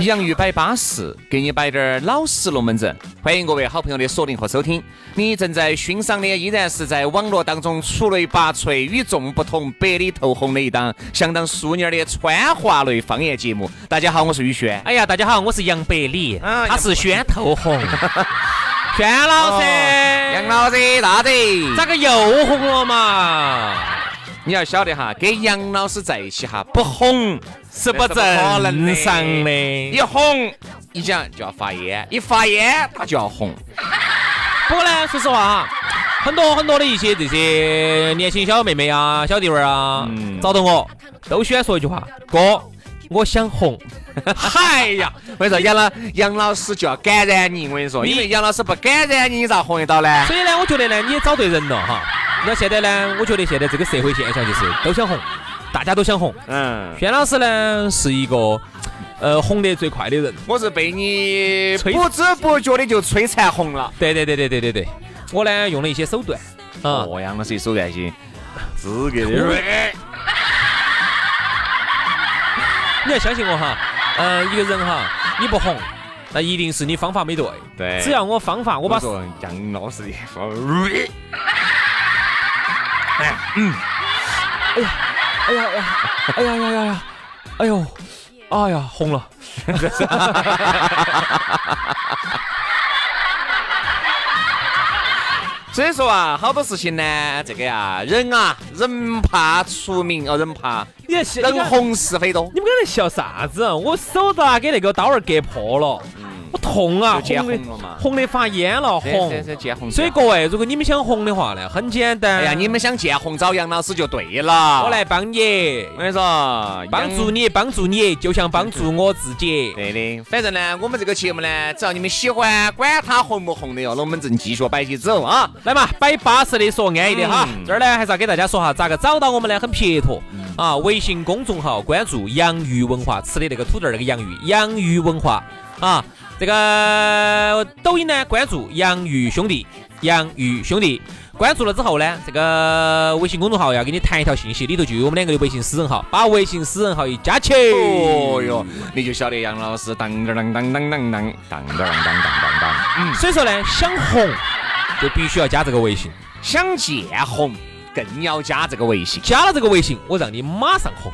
洋芋摆巴适，给你摆点儿老实龙门阵。欢迎各位好朋友的锁定和收听。你正在欣赏的依然是在网络当中出类拔萃、与众不同、百里透红的一档相当淑女的川话类方言节目。大家好，我是宇轩。哎呀，大家好，我是杨百里，啊他是轩透红。轩老师，杨老师大的，咋个又红了嘛？你要晓得哈，跟杨老师在一起哈，不哄是不正常的。一哄，一讲就要发烟，一发烟他就要红。不过呢，说实话啊，很多很多的一些这些年轻小妹妹啊、小弟妹儿啊，嗯找到我都喜欢说一句话：哥，我想红。嗨呀，我跟你说，杨老杨老师就要感染你，我跟你说，你因为杨老师不感染你，你咋红得到呢？所以呢，我觉得呢，你也找对人了哈。那现在呢，我觉得现在这个社会现象就是都想红，大家都想红。嗯，轩老师呢是一个呃红得最快的人。我是被你摧不知不觉的就摧残红了。对对对对对对对，我呢用了一些手段啊，哦，杨老师手段些资格的。你要相信我哈，呃，一个人哈，你不红，那一定是你方法没对。对只要我方法，我把我说杨老师的方 嗯哎呀哎呀哎呀呀呀呀，哎呦，哎呀红了。所以说啊，好多事情呢，这个呀，人啊，人怕出名哦，人怕你在笑，人红是非多。你们刚才笑啥子？我手都拿给那个刀儿割破了，我痛啊，见红的红了嘛红的发烟了，红。所以各位，如果你们想红的话呢，很简单。哎呀，你们想见红找杨老师就对了。我来帮你，我跟你说，帮助你，帮助你，就像帮助我自己。对的，反正呢，我们这个节目呢，只要你们喜欢，管他红不红的哟，龙门阵继续摆起走啊！来嘛，摆巴适的说安逸的哈。嗯这儿呢，还是要给大家说哈，咋个找到我们呢？很撇脱啊，微信公众号关注“洋芋文化”，吃的那个土豆儿那个洋芋，洋芋文化啊。这个抖音呢，关注“洋芋兄弟”，洋芋兄弟。关注了之后呢，这个微信公众号要给你弹一条信息，里头就有我们两个的微信私人号，把微信私人号一加起，哦哟，你就晓得杨老师当当当当当当当当当当当当当，嗯，所以说呢，想红就必须要加这个微信，想见红更要加这个微信，加了这个微信，我让你马上红。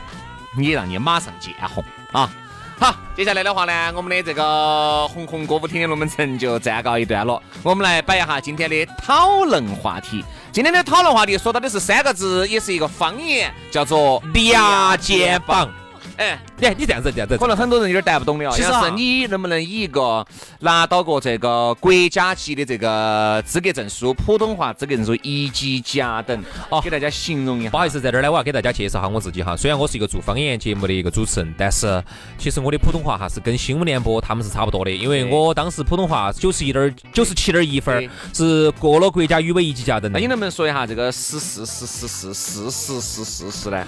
你让你马上见红啊！好，接下来的话呢，我们的这个红红歌舞厅的龙门阵就暂告一段落。我们来摆一下今天的讨论话题。今天的讨论话题说到的是三个字，也是一个方言，叫做俩肩膀。哎，你你这样子这样子，可能很多人有点带不懂的哦。其实你能不能以一个拿到过这个国家级的这个资格证书，普通话资格证书一级甲等，哦给大家形容一下？不好意思，在这儿呢，我要给大家介绍下我自己哈。虽然我是一个做方言节目的一个主持人，但是其实我的普通话哈是跟新闻联播他们是差不多的，因为我当时普通话九十一点九十七点一分儿，是过了国家语委一级甲等的那你。能不能说一下这个十四十四十四十四十四呢？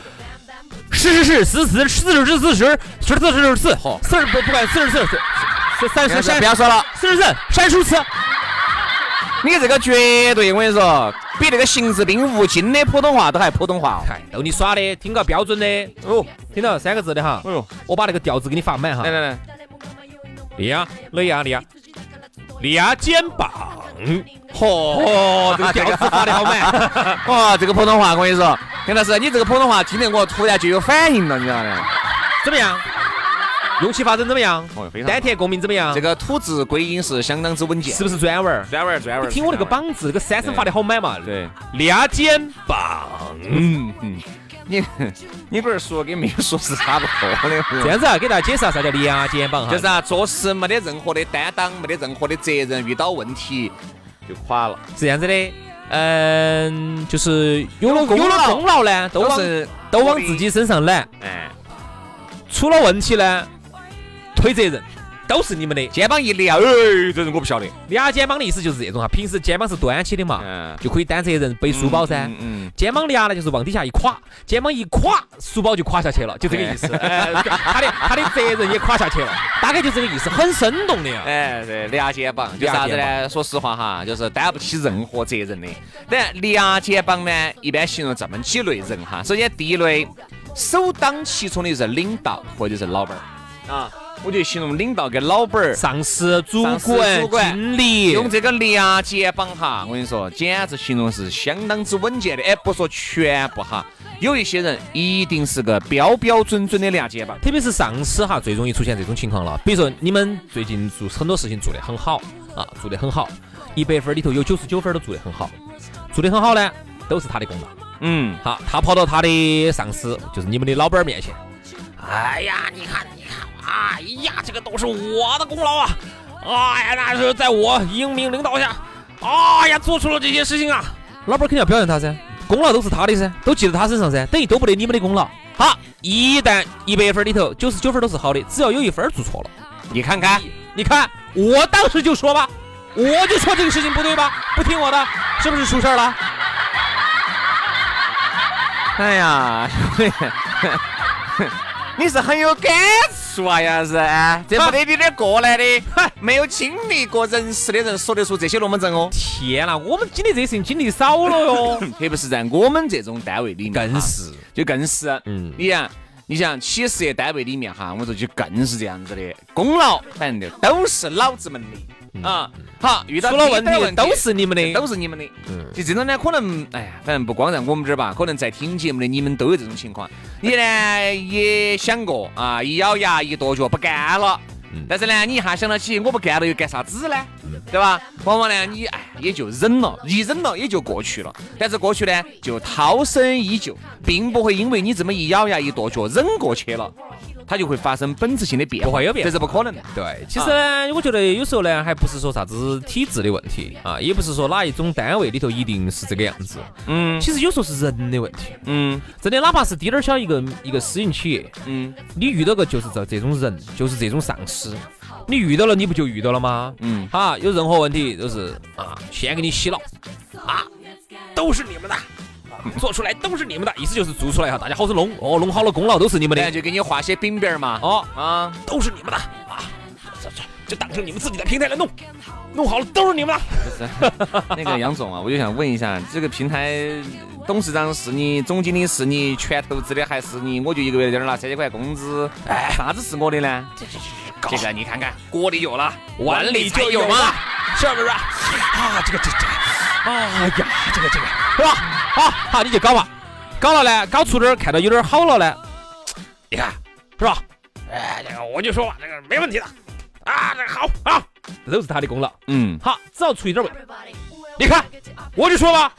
是是是，四四四十四十四十四十四十四，嚯四十不不管四十四四三十三不要说了，四十四删除词。你这个绝对我跟你说，比那个邢志兵、吴京的普通话都还普通话哦。看，逗你耍的，听个标准的哦，听到三个字的哈。哎呦，我把那个调子给你发满哈来。来来，利亚，利亚，利亚，利亚肩膀。嚯，哦，这个调子发的好满。哇，这个普通话我跟你说，杨老师，你这个普通话听得我突然就有反应了，你知道吗？怎么样？用气发声怎么样哦非常？丹田共鸣怎么样？这个吐字归音是相当之稳健，是不是专文儿？专文儿专文儿。听我那个膀子，这个三声发的好满嘛。对，俩肩膀。嗯嗯，你 你不是说跟没有说是差不多的？这样子啊，给大家解释下啥叫连肩膀哈，就是啊，做事没得任何的担当，没得任何的责任，遇到问题就垮了。是这样子的。嗯，就是有了有了功劳呢，都往是都往自己身上揽，哎，出了问题呢，推责任，都是你们的。肩膀一撩，哎，这人我不晓得。俩肩膀的意思就是这种哈，平时肩膀是端起的嘛，嗯就可以担责任背书包噻。嗯嗯肩膀俩呢，就是往底下一垮，肩膀一垮，书包就垮下去了，就这个意思。哎，他的他的责任也垮下去了，大概就这个意思，很生动的呀。哎，对，俩肩膀，就啥子呢？说实话哈，就是担不起任何责任的。当然，俩肩膀呢，一般形容这么几类人哈。首先，第一类，首当其冲的就是领导或者是老板儿啊。我觉得形容领导跟老板儿上司、主管、主管经理，用这个俩肩膀哈，我跟你说，简直形容是相当之稳健的。哎，不说全部哈，有一些人一定是个标标准准的俩肩膀。特别是上司哈，最容易出现这种情况了。比如说你们最近做很多事情做得很好啊，做得很好，一百分里头有九十九分都做得很好，做得很好呢，都是他的功劳。嗯，好，他跑到他的上司，就是你们的老板儿面前，哎呀，你看，你看，哎呀，这个都是我的功劳啊！哎呀，那是在我英明领导下，哎呀，做出了这些事情啊！老板肯定要表扬他噻，功劳都是他的噻，都记在他身上噻，等于都不得你们的功劳。好，一旦一百分里头九十九分都是好的，只要有一分做错了，你看看，你看，我当时就说吧，我就说这个事情不对吧，不听我的，是不是出事了？哎呀，你是很有感触啊，杨是啊，这不得你点过来的，没有经历过人事的人说得出这些龙门阵哦。天哪，我们经历这些事情经历少了哟，特别是在我们这种单位里面，更是。就更是，嗯。你想，你想企事业单位里面哈，我说就更是这样子的，功劳反正就都是老子们的啊。好，遇到出了问题都是你们的，都是你们的。嗯就这种呢，可能哎呀，反正不光在我们这儿吧，可能在听节目的你们都有这种情况。你呢也想过啊，一咬牙一跺脚不干了。但是呢，你一下想到起，我不干了又干啥子呢？对吧？往往呢，你哎也就忍了，一忍了也就过去了。但是过去呢，就涛声依旧，并不会因为你这么一咬牙一跺脚忍过去了，它就会发生本质性的变化，不会有变化。这是不可能的。对，其实呢，我觉得有时候呢，还不是说啥子体制的问题啊，也不是说哪一种单位里头一定是这个样子。嗯。其实有时候是人的问题，嗯。真的，哪怕是滴点儿小一个一个私营企业，嗯。你遇到个就是这这种人，就是这种上司，你遇到了你不就遇到了吗？嗯，哈，有任何问题都是啊，先给你洗脑。啊，都是你们的。啊 做出来都是你们的，意思就是做出来哈，大家好生弄哦，弄好了功劳都是你们的然后就给你画些饼饼儿嘛。哦，啊，都是你们的啊，这这就当成你们自己的平台来弄，弄好了都是你们的。不是 那个杨总啊，我就想问一下，这个平台董事长是你，总经理是你，全投资的还是你？我就一个月在这儿拿三千块工资，哎，啥子是我的呢？这个你看看，锅里有了，碗里就有嘛，是不是啊？啊，这个这这个，哎呀，这个这个，是吧？好，好，你就搞吧，搞了呢，搞出点看到有点好了呢，你看是吧？哎，这个我就说吧，这个没问题的，啊，这个好啊，这都是他的功劳。嗯，好，只要出一点问题，你看，我就说吧，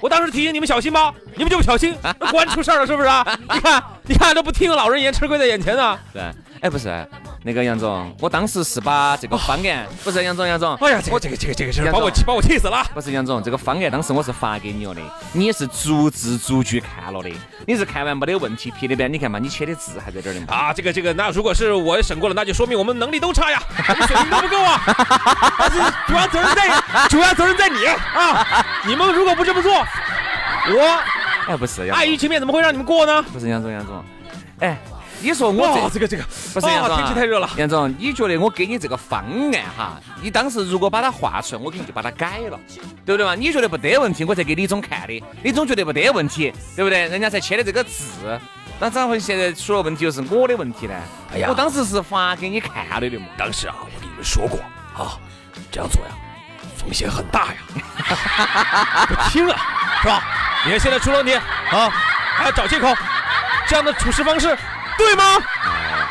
我当时提醒你们小心吧，你们就不小心，那果然出事儿了，是不是啊？你看，你看，都不听老人言，吃亏在眼前呢。是。哎，不是，那个杨总，我当时是把这个方案，不是杨总，杨总，哎呀，这个这个这个这个把我气把我气死了。不是杨总，这个方案当时我是发给你了的，你也是逐字逐句看了的，你是看完没得问题批的呗，你看嘛，你签的字还在这儿的嘛。啊，这个这个，那如果是我审过了，那就说明我们能力都差呀，我们水平都不够啊。但是主要责任在主要责任在你啊！你们如果不这么做，我哎，不是碍于情面怎么会让你们过呢？不是杨总，杨总，哎，你说我这个这个不是杨总、啊，天气太热了。杨总，你觉得我给你这个方案哈，你当时如果把它画出来，我肯定就把它改了，对不对嘛？你觉得不得问题，我才给李总看的，李总觉得不得问题，对不对？人家才签的这个字，那咋会现在出了问题又是我的问题呢？哎呀我当时是发给你看了的嘛。当时啊，我跟你们说过啊，这样做呀，风险很大呀。不听啊，是吧？你看现在出了问题啊，还要找借口，这样的处事方式对吗？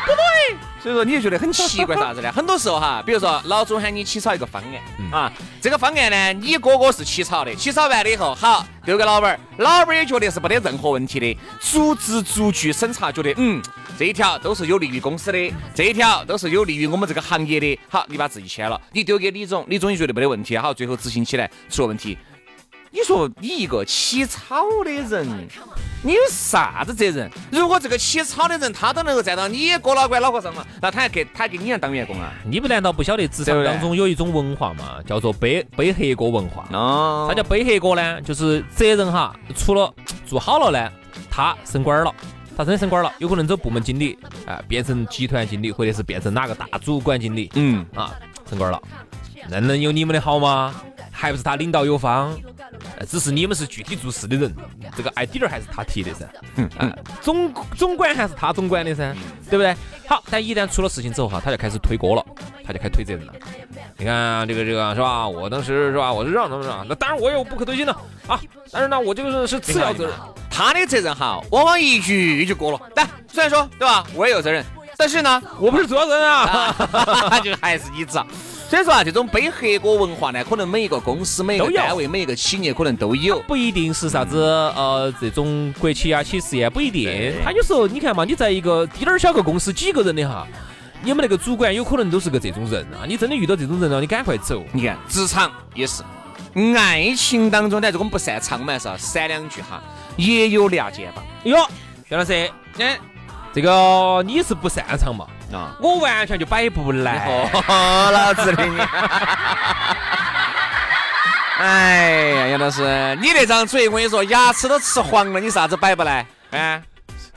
不对，所以说你就觉得很奇怪啥子呢？很多时候哈，比如说老总喊你起草一个方案啊，这个方案呢，你哥哥是起草的，起草完了以后，好丢给老板儿，老板儿也觉得是没得任何问题的，逐字逐句审查，觉得嗯，这一条都是有利于公司的，这一条都是有利于我们这个行业的。好，你把自己签了，你丢给李总，李总也觉得没得问题，好，最后执行起来出了问题。你说你一个起草的人，你有啥子责任？如果这个起草的人他都能够站到你哥老倌脑壳上了，那他还给他给你样当员工啊？你不难道不晓得职场当中有一种文化嘛，叫做背背黑锅文化？哦啥叫背黑锅呢？就是责任哈，除了做好了呢，他升官了，他真的升官了，有可能走部门经理，啊、变成集团经理，或者是变成哪个大主管经理，嗯，啊，升官了，那能有你们的好吗？还不是他领导有方，呃只是你们是具体做事的人，这个 idea 还是他提的噻，啊，总总管还是他总管的噻，对不对？好，但一旦出了事情之后哈，他就开始推锅了，他就开始推责任了。你看这个这个是吧？我当时是吧？我是让他们让，那当然我有不可推卸的啊，但是呢，我这个是次要责任。他的责任哈，往往一句就过了。但虽然说对吧，我也有责任，但是呢，我不是主要责任啊，就还是你找。所以说啊，这种背黑锅文化呢，可能每一个公司、每一个单位、每一个企业可能都有。不一定是啥子呃这种国企啊、企事业不一定。他有时候你看嘛，你在一个滴点儿小个公司几个人的哈，你们那个主管有可能都是个这种人啊。你真的遇到这种人了，你赶快走。你看，职场也是，爱情当中呢，这个我们不擅长嘛，是吧？闪两句哈，也有俩肩膀。哟，薛老师，哎这个你是不擅长嘛？啊，我完全就摆不来。哦，老子的你！哎呀，杨老师，你那张嘴，我跟你说，牙齿都吃黄了，你啥子摆不来？啊，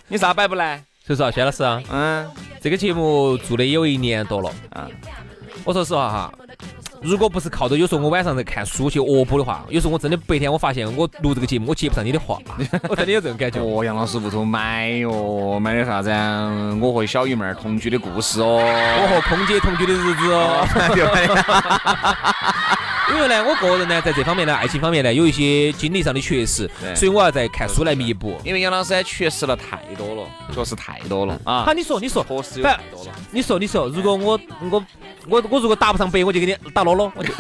你啥摆不来？所以说啊，薛老师啊，嗯这个节目做的有一年多了。啊，我说实话哈，如果不是靠着有时候我晚上在看书去恶补的话，有时候我真的白天我发现我录这个节目我接不上你的话，我真的有这种感觉。哦，杨老师屋头买哟，买的啥子啊？我和小姨妹儿同居的故事哦。我和空姐同居的日子哦。因为呢，我个人呢，在这方面呢，爱情方面呢，有一些经历上的缺失，所以我要在看书来弥补。因为杨老师缺失了太多了，确实太多了啊好，。你说，你说，确实有不太多了。你说，你说，如果我我我我如果打不上白，我就给你打啰啰，我就。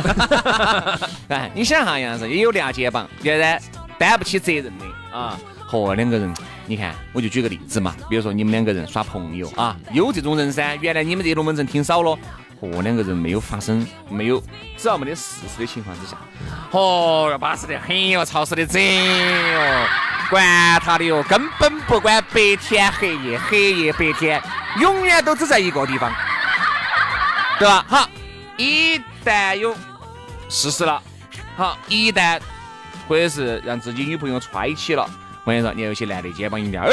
哎，你想哈，杨老师也有俩肩膀，原来，担不起责任的啊。和两个人，你看，我就举个例子嘛，比如说你们两个人耍朋友啊，有这种人噻。原来你们这龙门阵听少了，和两个人没有发生，没有，只要没得事实的情况之下，哦哟，巴适得很哟，潮湿的整哟，管他的哟，根本不管白天黑夜，黑夜白天，永远都只在一个地方，对吧？好，一旦有事实了，好，一旦或者是让自己女朋友揣起了，我跟你说，你有些男的肩膀一掉，哎，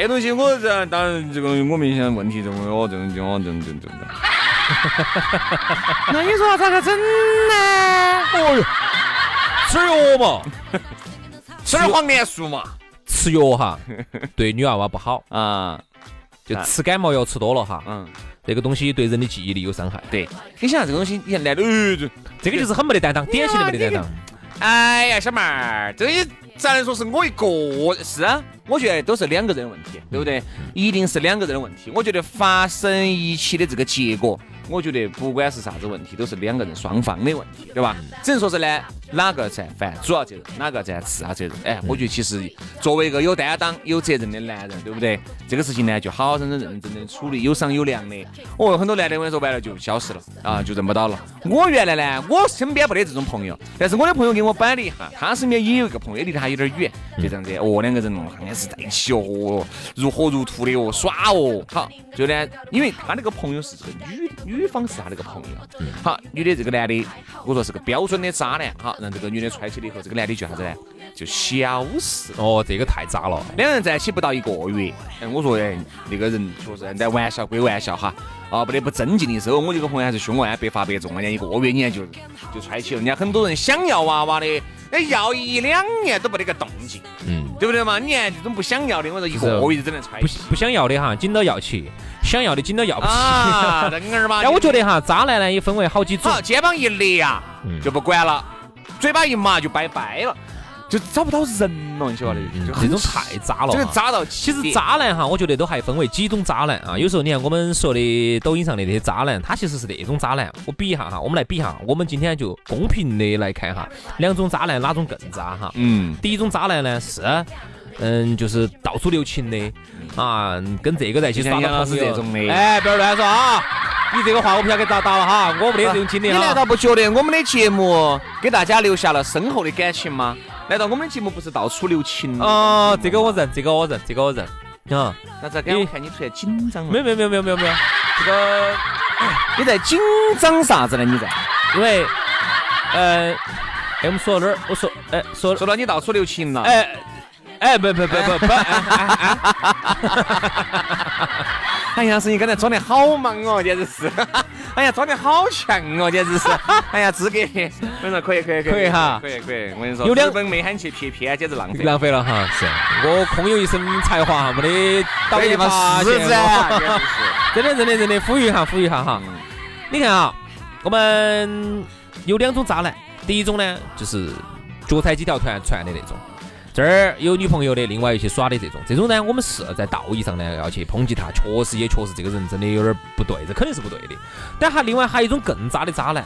这东西我这当然这个我明显问题这么哦，这种这种这种这种这种。那你说咋个整呢？哦哟，吃药嘛，吃点黄连素嘛。吃药哈，对女娃娃不好，啊，就吃感冒药吃多了哈，嗯，这个东西对人的记忆力有伤害。对，你想这个东西，你看男的，呃这这个就是很没得担当，典型的没得担当。哎呀，小妹儿，这也咱来说是我一个是啊，我觉得都是两个人的问题，对不对？一定是两个人的问题。我觉得发生一起的这个结果，我觉得不管是啥子问题，都是两个人双方的问题，对吧？只能说是呢，哪个在犯主要责任，哪个在次要责任。哎，我觉得其实作为一个有担当、有责任的男人，对不对？这个事情呢，就好好认真、认真的处理，有商有量的。哦，很多男的我跟你说白了就消失了啊，就认不到了。我原来呢，我身边没得这种朋友，但是我的朋友给我摆了一下，他身边也有一个朋友，离他有点远，就这样子。哦，两个人哦，是在一起哦，如火如荼的哦，耍哦。好，就呢，因为他那个朋友是个女女方是他那个朋友，好，女的这个男的，我说是个标准的渣男，好，让这个女的揣起了以后，这个男的就啥子呢？就消失。哦，这个太渣了。两人在一起不到一个月，哎，我说哎，那个人确实，在玩笑归玩笑哈，啊，不得不正经的时候，我这个朋友还是凶啊，百发百中啊，人家一个月你看就就揣起了，人家很多人想要娃娃的，哎，要一两年都没得个动静，嗯，对不对嘛？你看这种不想要的，我说一个月就只能揣不起不想要的哈，紧到要起；想要的紧到要不起。啊，正儿八经。但我觉得哈，渣男呢也分为好几种。好，肩膀一咧呀，嗯就不管了，嘴巴一麻就拜拜了。就找不到人了，你晓得？就这种太渣了哈。这个渣到其实渣男哈，我觉得都还分为几种渣男啊。有时候你看我们说的抖音上的那些渣男，他其实是那种渣男。我比一下哈，我们来比一下，我们今天就公平的来看哈，两种渣男哪种更渣哈？嗯，第一种渣男呢是，嗯，就是到处留情的啊，跟这个在一起耍就像杨老到朋友师这种的哎，不要乱说啊！你这个话我不晓得给咋打了哈，我没得这种经历你。难道不觉得我们的节目给大家留下了深厚的感情吗？难道我们的节目不是到处留情？哦，这个我认，这个我认，这个我认啊。那咋个？我看你出来紧张了。没有没有没有没有没有没有，这个你在紧张啥子呢？你在因为，呃，哎，我们说到哪儿？我说，哎，说，说到你到处留情了。哎，哎，不不不不不，哎呀，是你刚才装的好忙哦，简直是。哎呀，装的好像哦，简直是。哎呀，资格，我说可以可以可以哈可以可以。我跟你说，有两资本没喊去撇片，简直浪费。浪费了哈，是我空有一身才华，没得导演发现。真的真的真的，呼吁一下呼吁一下哈。你看啊，我们有两种渣男，第一种呢就是脚踩几条船船的那种。这儿有女朋友的，另外一些耍的这种，这种呢，我们是在道义上呢要去抨击他，确实也确实这个人真的有点不对，这肯定是不对的。但还另外还有一种更渣的渣男，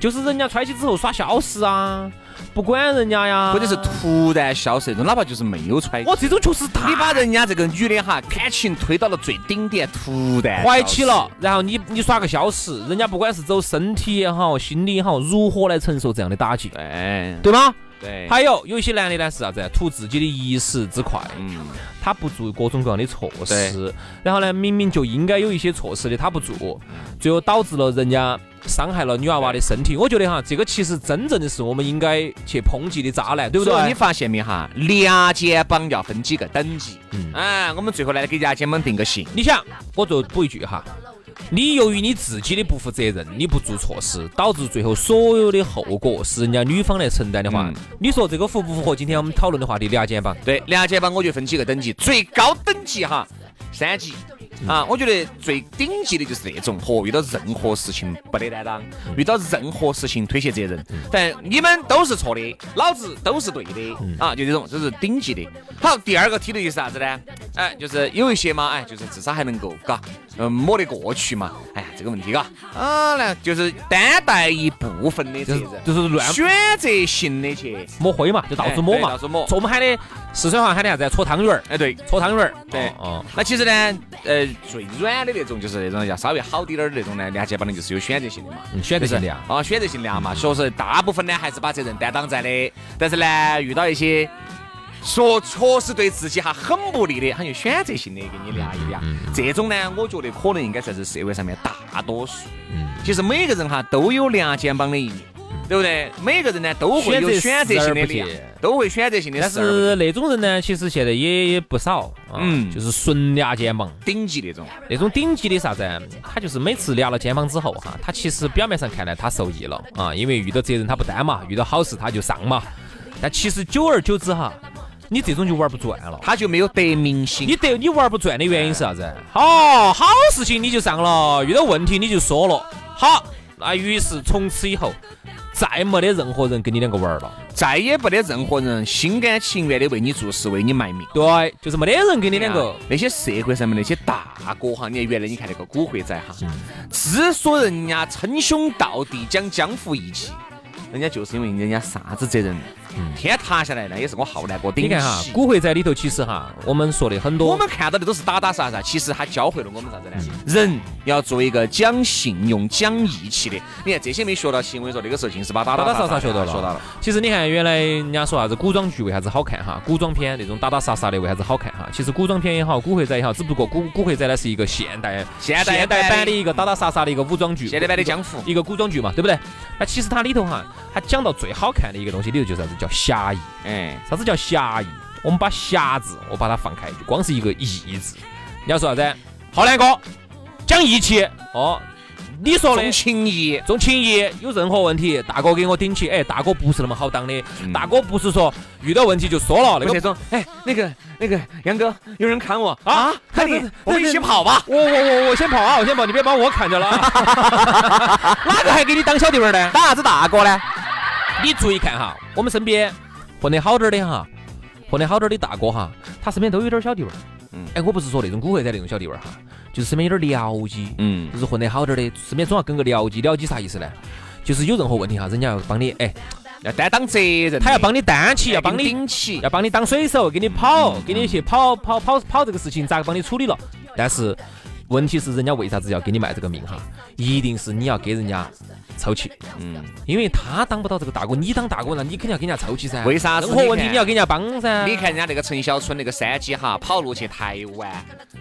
就是人家揣起之后耍消失啊，不管人家呀，或者是突然消失那种，哪怕就是没有揣。我这种就是他，你把人家这个女的哈感情推到了最顶点，突然怀起了，然后你你耍个消失，人家不管是走身体也好，心理也好，如何来承受这样的打击，哎对吗？对，还有有一些男的呢是啥子？图自己的一时之快，嗯，他不做各种各样的措施，然后呢，明明就应该有一些措施的，他不做，最后导致了人家伤害了女娃娃的身体。我觉得哈，这个其实真正的是我们应该去抨击的渣男，对不对？你发现没哈？牙肩膀要分几个等级。嗯啊，我们最后来给牙肩膀定个型。你想，我就补一句哈，你由于你自己的不负责任，你不做措施，导致最后所有的后果是人家女方来承担的话，嗯你说这个符不符合今天我们讨论的话题？两肩膀？对，两肩膀我就分几个等级，最高等级哈三级。啊，我觉得最顶级的就是那种，嚯，遇到任何事情不得担当，遇到任何事情推卸责任，但你们都是错的，老子都是对的，啊，就这种，这是顶级的。好，第二个梯队就是啥子呢？哎，就是有一些嘛，哎，就是至少还能够，嘎，嗯，抹得过去嘛。哎呀，这个问题，嘎，啊，那，就是担待一部分的责就是任，就是乱选择性的去，抹灰嘛，就到处抹嘛，到处抹说我们喊的四川话喊的啥子？搓汤圆儿，哎，对。搓汤圆儿。对哦，那其实呢，呃，最软的那种就是那种要稍微好滴点儿的那种呢，牙肩膀的就是有选择性的嘛，嗯选择性的呀。啊，选择性的嘛，确实大部分呢还是把责任担当在的，但是呢，遇到一些说确实对自己哈很不利的，他就选择性的给你量一俩，这种呢，我觉得可能应该算是社会上面大多数。嗯，其实每个人哈都有两肩膀的一面。对不对？每个人呢都会有选择性的都会选择性的但是那种人呢，其实现在也不少，嗯，嗯就是纯俩肩膀。顶级那种。那种顶级的啥子？他就是每次压了肩膀之后哈，他其实表面上看来他受益了啊，因为遇到责任他不担嘛，遇到好事他就上嘛。但其实久而久之哈，你这种就玩不转了。他就没有得民心。你得你玩不转的原因是啥子？好好事情你就上了，遇到问题你就说了。好，那于是从此以后再没得任何人跟你两个玩了。再也不得任何人心甘情愿的为你做事，为你卖命。对，就是没得人跟你两个。那些社会上面那些大哥哈，你看原来你看那个古惑仔哈，嗯之所以人家称兄道弟讲江湖义气，人家就是因为人家啥子责任，天塌下来那也是我浩南哥顶嗯你看哈，古惑仔里头其实哈，我们说的很多，我们看到的都是打打杀杀，其实他教会了我们啥子呢？人要做一个讲信用、讲义气的。你看这些没学到行为说那个时候尽是把打打打杀杀杀学到了，学到了。。其实你看，原来人家说啥子古装剧为啥子好看哈？古装片那种打打杀杀的为啥子好看哈？其实古装片也好，古惑仔也好，只不过古古惑仔呢是一个现代现代现代版的版的一个打打杀杀的一个武装剧，现代版的江湖一个古装剧嘛，对不对？那其实它里头哈，它讲到最好看的一个东西里头就是啥子叫侠义。哎，啥子叫侠义？我们把侠字，我把它放开，就光是一个义字。你要说啥子？浩南哥讲义气哦，你说的重情义。重情义，有任何问题，大哥给我顶起。哎，大哥不是那么好当的，嗯大哥不是说遇到问题就说了那个。哎，那个那个杨哥，有人砍我啊，看你我们一起跑吧。我我我我先跑啊，我先跑，你别把我砍掉了啊！哪个还给你当小弟们儿呢？打啥子大哥呢？你注意看哈，我们身边混得好点儿的哈，混得好点儿的大哥哈，他身边都有点小弟味儿。嗯哎，我不是说那种古惑仔那种小弟味儿哈，就是身边有点僚机，嗯就是混得好点儿的，身边总要跟个僚机。僚机啥意思呢？就是有任何问题哈，人家要帮你，哎，要担当责任，他要帮你担起，要帮你顶起要。帮你当水手，给你跑，给你去跑跑跑跑这个事情咋个帮你处理了？但是问题是，人家为啥子要给你卖这个命哈？一定是你要给人家凑齐，嗯，因为他当不到这个大哥，你当大哥，了你肯定要给人家凑齐噻。为啥子任何问题你要给人家帮噻。你看人家那个陈小春那个山鸡哈，跑路去台湾，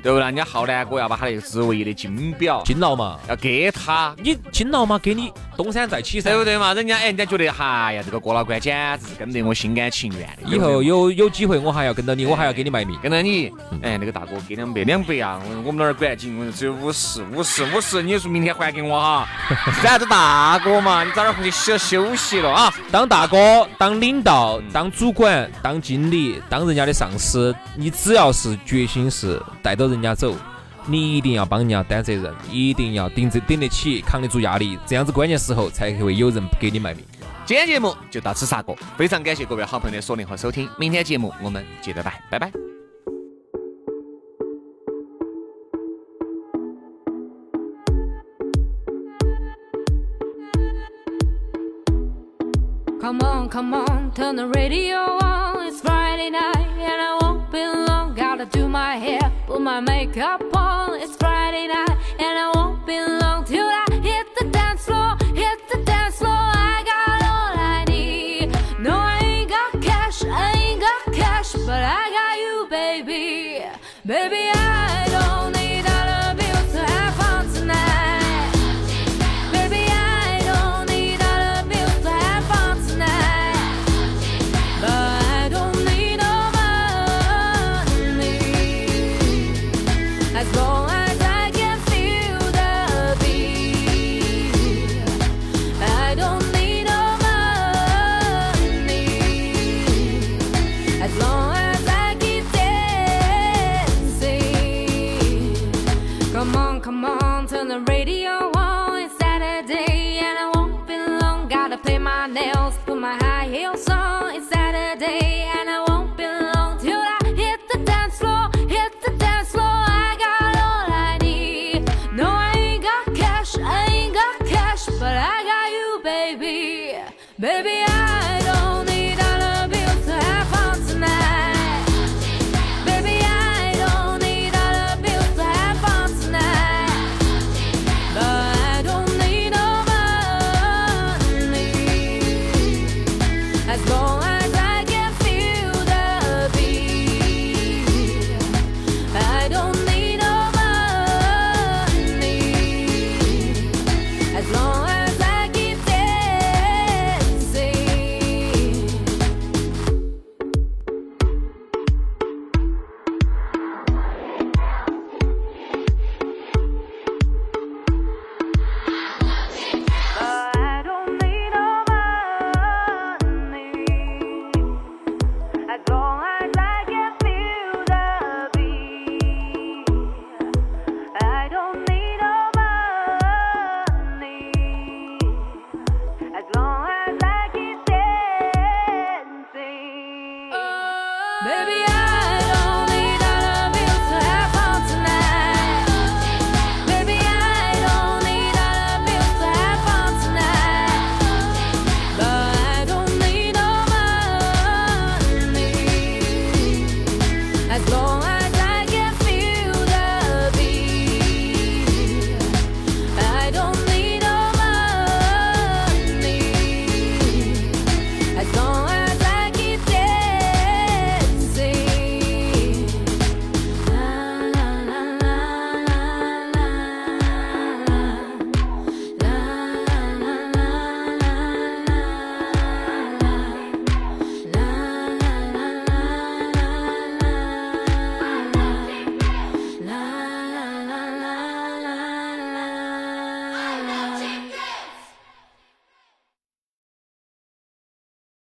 对不对？人家浩南哥要把他那个职位的金表金劳嘛，要给他，你金劳嘛，给你东山再起噻对。不对嘛？人家哎，人家觉得哎呀，这个郭老倌简直是跟得我心甘情愿的。以后有有机会，我还要跟到你，我还要给你卖命。跟着你，哎，那个大哥给两百，两百啊！我我们那儿管紧，只有五十，五十，五十，你说明天还给我哈？啥子大哥嘛？你早点回去休休息了啊！当大哥、当领导、当主管、当经理、当人家的上司，你只要是决心是带着人家走，你一定要帮人家担责任，一定要顶着顶得起，扛得住压力，这样子关键时候才会有人给你卖命。今天节目就到此煞过，非常感谢各位好朋友的锁定和收听，明天节目我们接着拜，拜拜。Come on, come on, turn the radio on. It's Friday night and I won't be long. Gotta do my hair, put my makeup on. It's Friday night and I won't be long Play my nails, put my high heels on.